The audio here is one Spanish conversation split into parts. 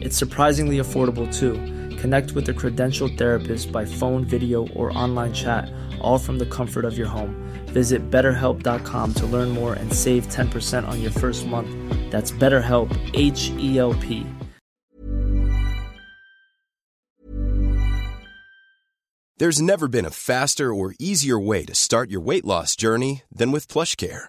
It's surprisingly affordable too. Connect with a credentialed therapist by phone, video, or online chat, all from the comfort of your home. Visit betterhelp.com to learn more and save 10% on your first month. That's BetterHelp, H E L P. There's never been a faster or easier way to start your weight loss journey than with PlushCare.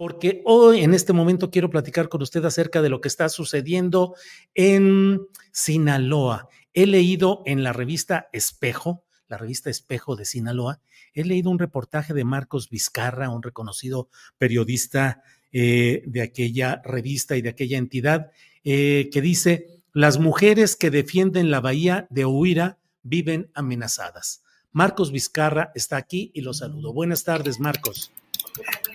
Porque hoy, en este momento, quiero platicar con usted acerca de lo que está sucediendo en Sinaloa. He leído en la revista Espejo, la revista Espejo de Sinaloa, he leído un reportaje de Marcos Vizcarra, un reconocido periodista eh, de aquella revista y de aquella entidad, eh, que dice, las mujeres que defienden la bahía de Huira viven amenazadas. Marcos Vizcarra está aquí y lo saludo. Buenas tardes, Marcos.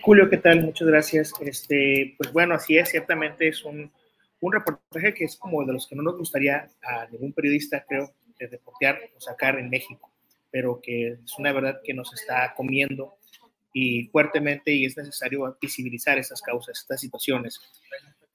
Julio, ¿qué tal? Muchas gracias. Este, pues bueno, así es, ciertamente es un, un reportaje que es como de los que no nos gustaría a ningún periodista, creo, de reportear o sacar en México, pero que es una verdad que nos está comiendo y fuertemente y es necesario visibilizar esas causas, estas situaciones.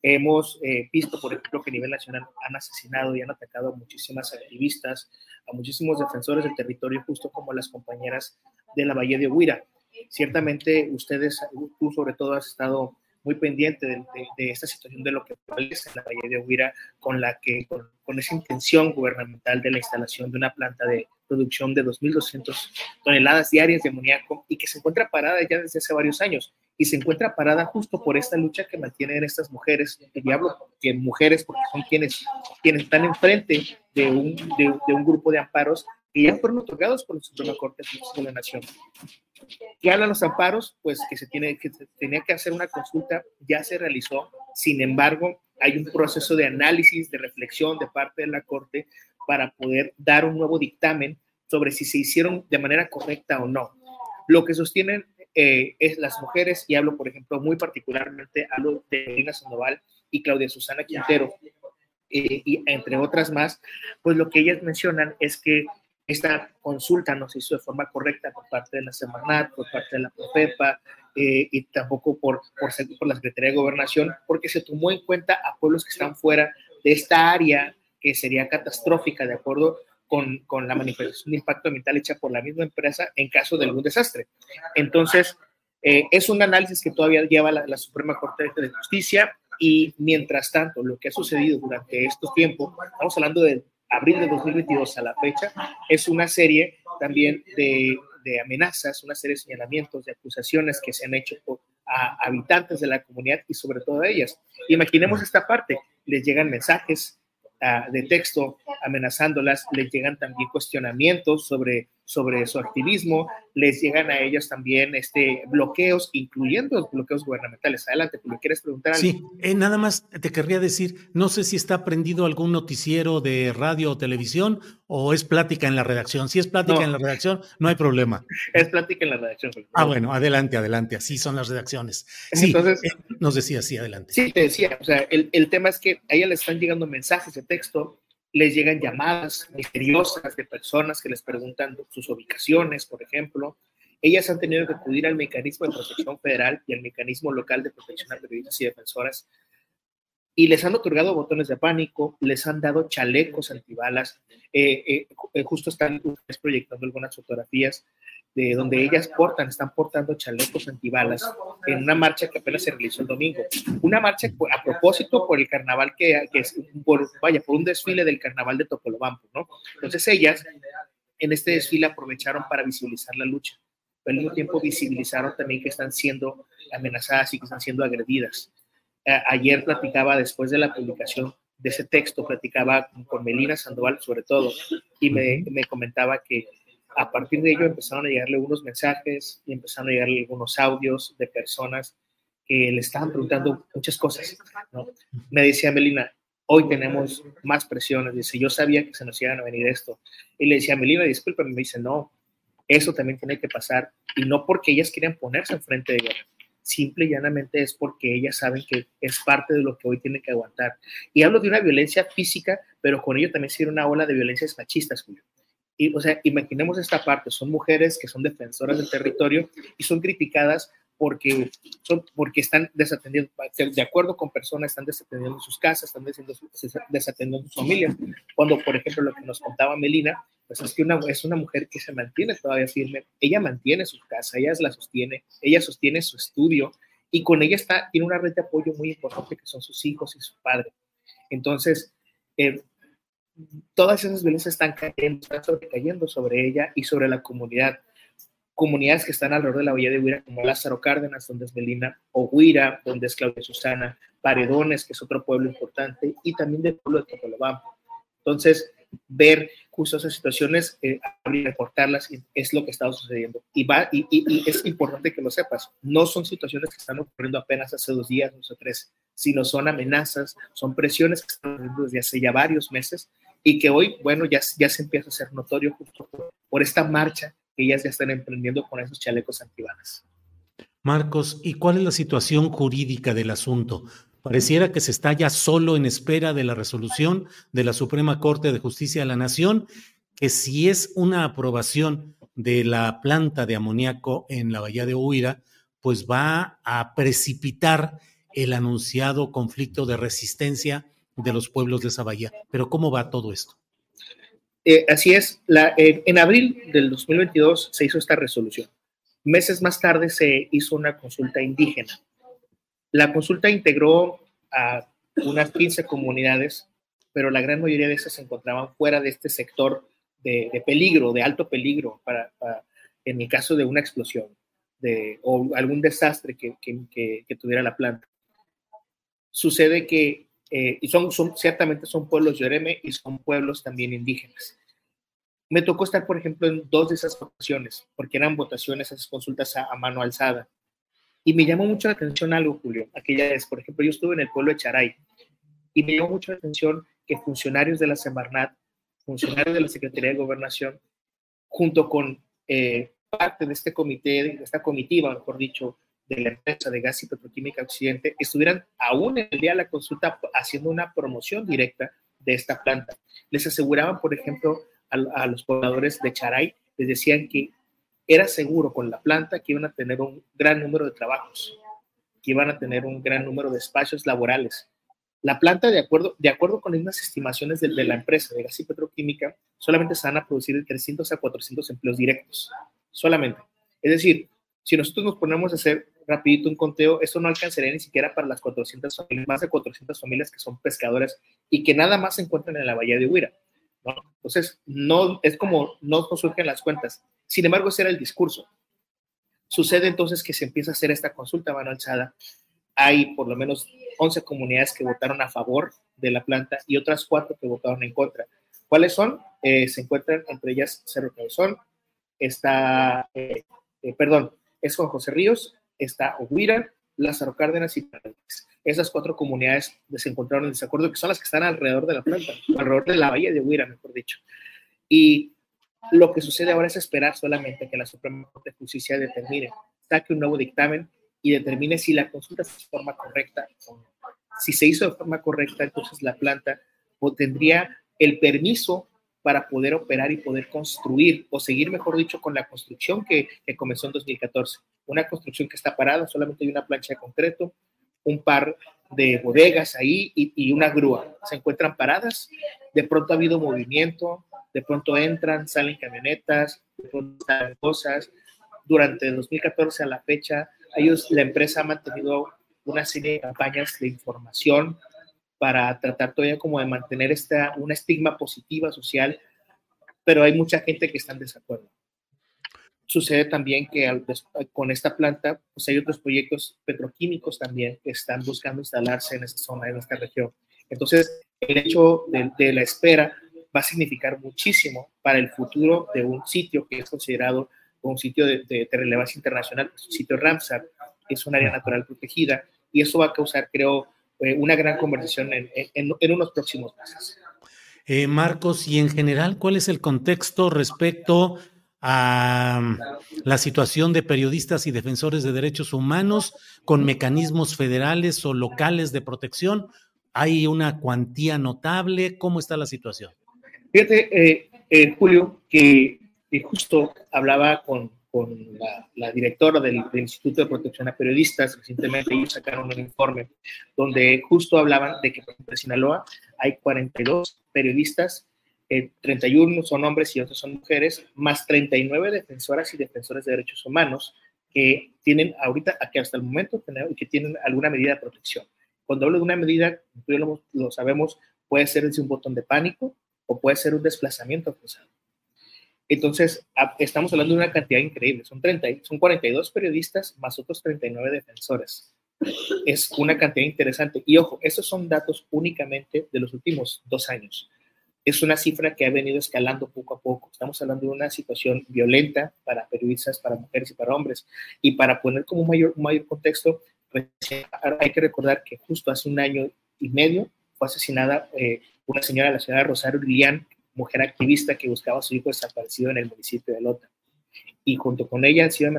Hemos eh, visto, por ejemplo, que a nivel nacional han asesinado y han atacado a muchísimas activistas, a muchísimos defensores del territorio, justo como las compañeras de la Bahía de Huira. Ciertamente ustedes, tú sobre todo, has estado muy pendiente de, esta situación de lo que prevalece en la Bahía de Huira, con, la que, con, esa intención gubernamental de la instalación de una planta de producción de 2.200 toneladas diarias de amoníaco y que se encuentra parada ya desde hace varios años y se encuentra parada justo por esta lucha que mantienen estas mujeres, el diablo, que mujeres porque son quienes, quienes están enfrente de un, de un grupo de amparos que ya fueron otorgados por la Suprema Corte de la Nación. ¿Qué hablan los amparos? Pues que se, tiene, que se tenía que hacer una consulta, ya se realizó, sin embargo, hay un proceso de análisis, de reflexión de parte de la Corte para poder dar un nuevo dictamen sobre si se hicieron de manera correcta o no. Lo que sostienen eh, es las mujeres, y hablo, por ejemplo, muy particularmente, hablo de Lina Sandoval y Claudia Susana Quintero, eh, y entre otras más, pues lo que ellas mencionan es que esta consulta no se hizo de forma correcta por parte de la Semarnat, por parte de la Profepa eh, y tampoco por, por, por, la Secretaría de Gobernación, porque se tomó en cuenta a pueblos que están fuera de esta área que sería catastrófica de acuerdo con, con la manifestación de impacto ambiental hecha por la misma empresa en caso de algún desastre. Entonces, eh, es un análisis que todavía lleva la, la Suprema Corte de Justicia y mientras tanto, lo que ha sucedido durante estos tiempos, estamos hablando de abril de 2022 a la fecha, es una serie también de, amenazas, una serie de señalamientos, de acusaciones que se han hecho a habitantes de la comunidad y sobre todo a ellas. Imaginemos esta parte, les llegan mensajes uh, de texto amenazándolas, les llegan también cuestionamientos sobre sobre su activismo, les llegan a ellos también este, bloqueos, incluyendo los bloqueos gubernamentales. Adelante, ¿tú quieres preguntar algo? Sí, eh, nada más te querría decir, no sé si está prendido algún noticiero de radio o televisión o es plática en la redacción. Si es plática en la redacción, no hay problema. Es plática en la redacción. Ah, bueno, adelante, adelante, así son las redacciones. Sí, Entonces, eh, nos decía, sí, adelante. Sí, te decía, o sea, el, el tema es que a ella le están llegando mensajes de texto les llegan llamadas misteriosas de personas que les preguntan sus ubicaciones, por ejemplo. Ellas han tenido que acudir al mecanismo de protección federal y al mecanismo local de protección a periodistas y defensoras y les han otorgado botones de pánico, les han dado chalecos antibalas. Eh, eh, eh justo están proyectando algunas fotografías de donde ellas portan, están portando chalecos antibalas en una marcha que apenas se realizó el domingo. Una marcha a propósito por el carnaval que, que es, por, vaya, por un desfile del carnaval de Topolobampo, ¿no? Entonces ellas en este desfile aprovecharon para visibilizar la lucha, pero al mismo tiempo visibilizaron también que están siendo amenazadas y que están siendo agredidas. ayer platicaba después de la publicación de ese texto, platicaba con Melina Sandoval sobre todo, y me, me comentaba que a partir de ello empezaron a llegarle unos mensajes y empezaron a llegarle algunos audios de personas que le estaban preguntando muchas cosas. ¿no? Me decía Melina, hoy tenemos más presiones. Dice, yo sabía que se nos iban a venir esto. Y le decía, Melina, discúlpame. Me dice, no, eso también tiene que pasar. Y no porque ellas quieran ponerse enfrente de ella. Simple y llanamente es porque ellas saben que es parte de lo que hoy tienen que aguantar. Y hablo de una violencia física, pero con ello también sirve una ola de violencias machistas, Julio. Y, o sea, imaginemos esta parte, son mujeres que son defensoras del territorio y son criticadas porque, son, porque están desatendiendo, de acuerdo con personas, están desatendiendo sus casas, están desatendiendo sus familias. Cuando, por ejemplo, lo que nos contaba Melina, pues es que una, es una mujer que se mantiene todavía firme, ella mantiene su casa, ella la sostiene, ella sostiene su estudio y con ella está, tiene una red de apoyo muy importante que son sus hijos y su padre. Entonces, eh, todas esas violencias están cayendo, están sobrecayendo sobre ella y sobre la comunidad. Comunidades que están alrededor de la Bahía de Huira, como Lázaro Cárdenas, donde es Melina, o Huira, donde es Claudia Susana, Paredones, que es otro pueblo importante, y también del pueblo de Topolobampo. Entonces, ver justo esas situaciones, eh, y reportarlas, es lo que está sucediendo. Y, va, y, y, es importante que lo sepas, no son situaciones que están ocurriendo apenas hace dos días, dos o tres, sino son amenazas, son presiones que están ocurriendo desde hace ya varios meses y que hoy, bueno, ya, ya se empieza a ser notorio justo por, esta marcha que ellas ya están emprendiendo con esos chalecos antibalas. Marcos, ¿y cuál es la situación jurídica del asunto? Pareciera que se está ya solo en espera de la resolución de la Suprema Corte de Justicia de la Nación, que si es una aprobación de la planta de amoníaco en la bahía de Huira, pues va a precipitar el anunciado conflicto de resistencia de los pueblos de esa bahía. Pero ¿cómo va todo esto? Eh, así es, la, en abril del 2022 se hizo esta resolución. Meses más tarde se hizo una consulta indígena. La consulta integró a unas 15 comunidades, pero la gran mayoría de esas se encontraban fuera de este sector de, peligro, de alto peligro, para, en el caso de una explosión de, o algún desastre que, que, que tuviera la planta. Sucede que eh, y son, ciertamente son pueblos yoreme y son pueblos también indígenas. Me tocó estar, por ejemplo, en dos de esas votaciones, porque eran votaciones, esas consultas a, mano alzada. Y me llamó mucho la atención algo, Julio. Aquella vez, por ejemplo, yo estuve en el pueblo de Charay y me llamó mucho la atención que funcionarios de la Semarnat, funcionarios de la Secretaría de Gobernación, junto con eh, parte de este comité, de esta comitiva, mejor dicho, de la empresa de gas y petroquímica Occidente estuvieran aún en el día de la consulta haciendo una promoción directa de esta planta. Les aseguraban, por ejemplo, a, los pobladores de Charay, les decían que era seguro con la planta que iban a tener un gran número de trabajos, que iban a tener un gran número de espacios laborales. La planta, de acuerdo, de acuerdo con unas estimaciones de, de la empresa de gas y petroquímica, solamente se van a producir de 300 a 400 empleos directos, solamente. Es decir, si nosotros nos ponemos a hacer rapidito un conteo, eso no alcanzaría ni siquiera para las 400 familias, más de 400 familias que son pescadores y que nada más se encuentran en la bahía de Huira. ¿no? Entonces, no, es como no surgen las cuentas. Sin embargo, ese era el discurso. Sucede entonces que se empieza a hacer esta consulta mano alzada. Hay por lo menos 11 comunidades que votaron a favor de la planta y otras cuatro que votaron en contra. ¿Cuáles son? Eh, se encuentran entre ellas Cerro Cabezón, está, eh, eh, perdón, es Juan José Ríos, está Oguira, Lázaro Cárdenas y Paradis. Esas cuatro comunidades se encontraron en desacuerdo, que son las que están alrededor de la planta, alrededor de la bahía de Oguira, mejor dicho. Y lo que sucede ahora es esperar solamente que la Suprema Corte de Justicia determine, saque un nuevo dictamen y determine si la consulta se hizo de forma correcta o no. Si se hizo de forma correcta, entonces la planta tendría el permiso para poder operar y poder construir o seguir, mejor dicho, con la construcción que, comenzó en 2014. Una construcción que está parada, solamente hay una plancha de concreto, un par de bodegas ahí y, y una grúa. Se encuentran paradas, de pronto ha habido movimiento, de pronto entran, salen camionetas, de pronto salen cosas. Durante 2014 a la fecha, ellos, la empresa ha mantenido una serie de campañas de información para tratar todavía como de mantener esta, una estigma positiva social, pero hay mucha gente que está en desacuerdo. Sucede también que con esta planta, pues hay otros proyectos petroquímicos también que están buscando instalarse en esta zona, en esta región. Entonces, el hecho de, de la espera va a significar muchísimo para el futuro de un sitio que es considerado un sitio de, de, de relevancia internacional, el sitio Ramsar, que es un área natural protegida, y eso va a causar, creo, eh, una gran conversación en, en, en unos próximos meses. Eh, Marcos, y en general, ¿cuál es el contexto respecto a mm, la situación de periodistas y defensores de derechos humanos con mecanismos federales o locales de protección? ¿Hay una cuantía notable? ¿Cómo está la situación? Fíjate, eh, eh, Julio, que, justo hablaba con, con la, la, directora del, del, Instituto de Protección a Periodistas, recientemente ellos sacaron un informe donde justo hablaban de que en Sinaloa hay 42 periodistas, eh, 31 son hombres y otros son mujeres, más 39 defensoras y defensores de derechos humanos que tienen ahorita, que hasta el momento, que tienen alguna medida de protección. Cuando hablo de una medida, lo, lo sabemos, puede ser desde un botón de pánico o puede ser un desplazamiento forzado. Entonces, estamos hablando de una cantidad increíble. Son, 30, son 42 periodistas más otros 39 defensores. Es una cantidad interesante. Y ojo, estos son datos únicamente de los últimos dos años. Es una cifra que ha venido escalando poco a poco. Estamos hablando de una situación violenta para periodistas, para mujeres y para hombres. Y para poner como un mayor, mayor contexto, hay que recordar que justo hace un año y medio fue asesinada eh, una señora de la ciudad de Rosario Lilian, mujer activista que buscaba a su hijo desaparecido en el municipio de Lota. Y junto con ella han sido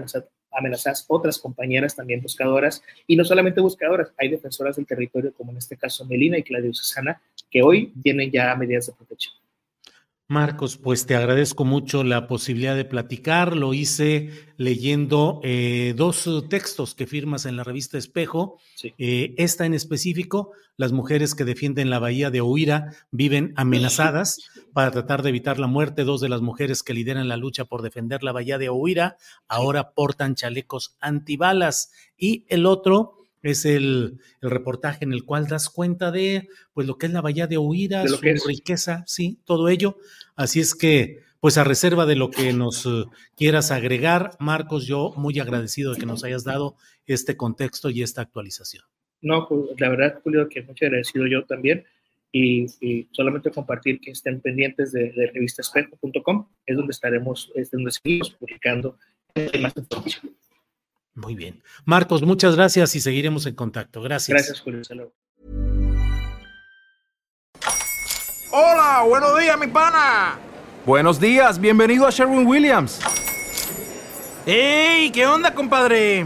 amenazadas, otras compañeras también buscadoras, y no solamente buscadoras, hay defensoras del territorio, como en este caso Melina y Claudio Susana, que hoy tienen ya medidas de protección. Marcos, pues te agradezco mucho la posibilidad de platicar. Lo hice leyendo eh, dos textos que firmas en la revista Espejo. Sí. Eh, esta en específico, las mujeres que defienden la bahía de Oira viven amenazadas para tratar de evitar la muerte. Dos de las mujeres que lideran la lucha por defender la bahía de Oira ahora portan chalecos antibalas. Y el otro es el, el, reportaje en el cual das cuenta de pues lo que es la bahía de Oira, su riqueza, sí, todo ello. Así es que, pues a reserva de lo que nos uh, quieras agregar, Marcos, yo muy agradecido de que nos hayas dado este contexto y esta actualización. No, pues, la verdad, Julio, que muy agradecido yo también. Y, y, solamente compartir que estén pendientes de, de revistaespejo.com, es donde estaremos, es donde seguimos publicando más información. Muy bien. Marcos, muchas gracias y seguiremos en contacto. Gracias. Gracias, Julio. Saludos. Hola, buenos días, mi pana. Buenos días, bienvenido a Sherwin Williams. ¡Ey! ¿Qué onda, compadre?